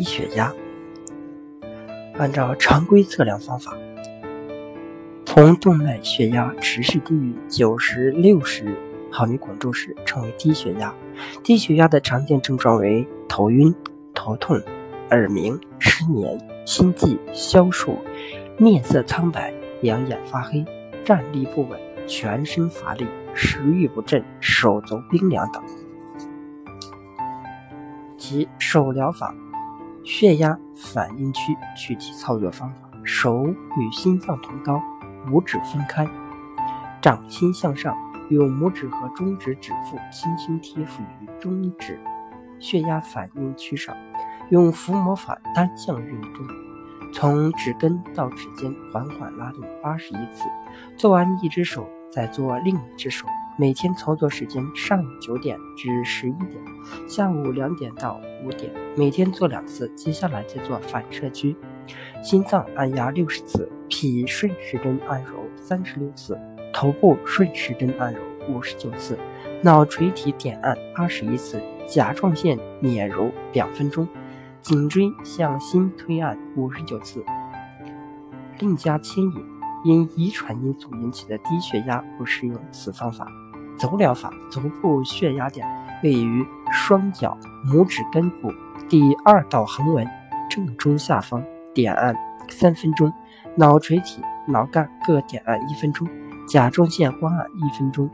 低血压，按照常规测量方法，同动脉血压持续低于九十六十毫米汞柱时，称为低血压。低血压的常见症状为头晕、头痛、耳鸣、失眠、心悸、消瘦、面色苍白、两眼发黑、站立不稳、全身乏力、食欲不振、手足冰凉等。及手疗法，血压反应区具体操作方法：手与心脏同高，五指分开，掌心向上。用拇指和中指指腹轻轻贴附于中指血压反应区上，用抚摸法单向运动，从指根到指尖缓缓拉动八十一次。做完一只手，再做另一只手。每天操作时间：上午九点至十一点，下午两点到五点。每天做两次。接下来再做反射区，心脏按压六十次，脾顺时针按揉三十六次。头部顺时针按揉五十九次，脑垂体点按八十一次，甲状腺捻揉两分钟，颈椎向心推按五十九次。另加牵引，因遗传因素引起的低血压不适用此方法。足疗法，足部血压点位于双脚拇指根部第二道横纹正中下方，点按三分钟，脑垂体、脑干各点按一分钟。甲状腺关按一分钟，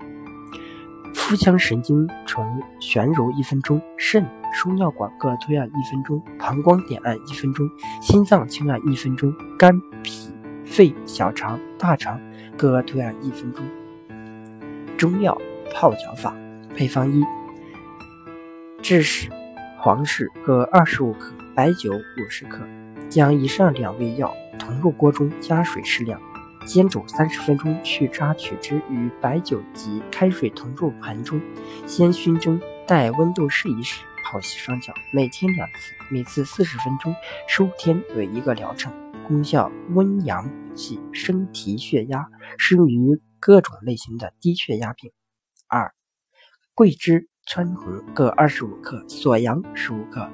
腹腔神经丛旋揉一分钟，肾、输尿管各推按一分钟，膀胱点按一分钟，心脏轻按一分钟，肝、脾、肺、小肠、大肠各推按一分钟。中药泡脚法配方一：枳实、黄芪各二十五克，白酒五十克。将以上两味药同入锅中，加水适量。煎煮三十分钟，去渣取汁，与白酒及开水同入盆中，先熏蒸，待温度适宜时泡洗双脚。每天两次，每次四十分钟，十五天为一个疗程。功效：温阳补气，升提血压，适用于各种类型的低血压病。二、桂枝、川芎各二十五克，锁阳十五克，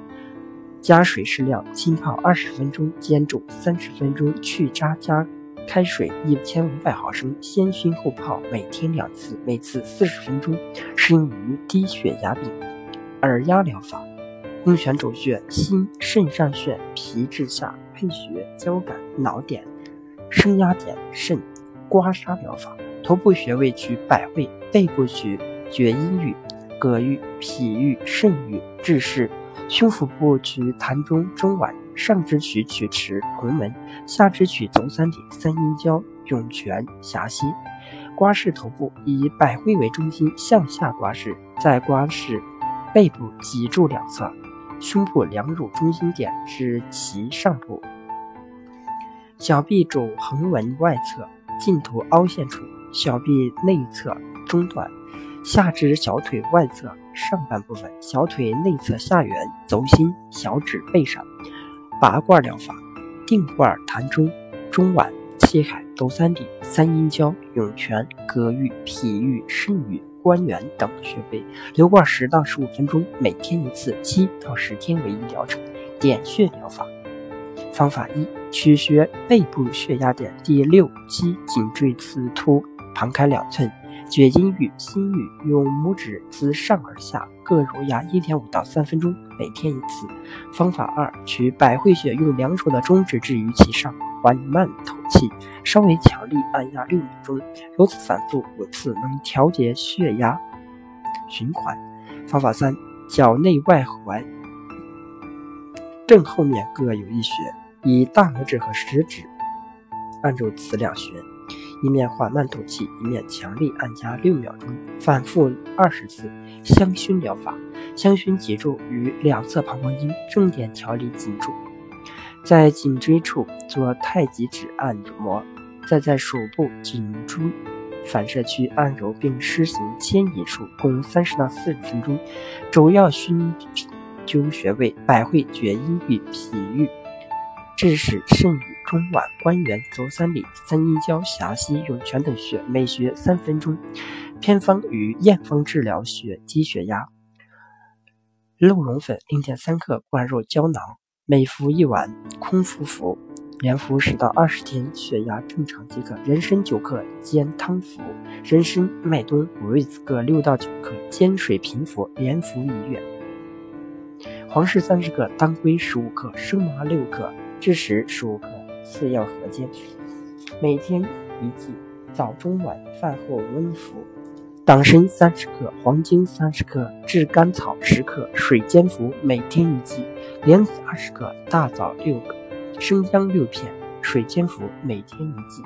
加水适量，浸泡二十分钟，煎煮三十分钟，去渣加。开水一千五百毫升，先熏后泡，每天两次，每次四十分钟，适用于低血压病。耳压疗法，宫选主穴心、肾上穴、脾治下，配穴交感、脑点、升压点肾。刮痧疗法，头部穴位取百会，背部取厥阴俞、膈俞、脾俞、肾俞、治室。胸腹部取膻中、中脘。上肢取曲池、红门，下肢取足三里、三阴交、涌泉、峡溪。刮拭头部，以百会为中心向下刮拭，再刮拭背部脊柱两侧、胸部两乳中心点至脐上部。小臂肘横纹外侧近头凹陷处，小臂内侧中段，下肢小腿外侧上半部分，小腿内侧下缘、轴心、小指背上。拔罐疗法，定罐膻中、中脘、气海、足三里、三阴交、涌泉、膈俞、脾俞、肾俞、关元等穴位，留罐十到十五分钟，每天一次，七到十天为一疗程。点穴疗法，方法一：取穴背部血压点第六、七颈椎刺突旁开两寸。厥阴俞、心俞，用拇指自上而下各揉压一点五到三分钟，每天一次。方法二：取百会穴，用两手的中指置于其上，缓慢吐气，稍微强力按压六秒钟，如此反复五次，能调节血压循环。方法三：脚内外踝正后面各有一穴，以大拇指和食指按住此两穴。一面缓慢吐气，一面强力按压六秒钟，反复二十次。香薰疗法，香薰脊柱与两侧膀胱经，重点调理脊柱，在颈椎处做太极指按摩，再在手部颈椎反射区按揉，并施行牵引术，共三十到四十分钟。主要熏灸穴位：百会、厥阴与、脾俞、致使、肾俞。中脘、关元、足三里、三阴交、峡溪、涌泉等穴，每穴三分钟。偏方与验方治疗血低血压：鹿茸粉零点三克灌入胶囊，每服一碗，空腹服，连服十到二十天，血压正常即可。人参九克煎汤服，人参、麦冬、五味子各六到九克，煎水平服，连服一月。黄氏三十克，当归十五克，生麻六克，枳实十五克，次要合煎，每天一剂，早中晚饭后温服。党参三十克，黄精三十克，炙甘草十克，水煎服，每天一剂；莲子二十克，大枣六个，生姜六片，水煎服，每天一剂。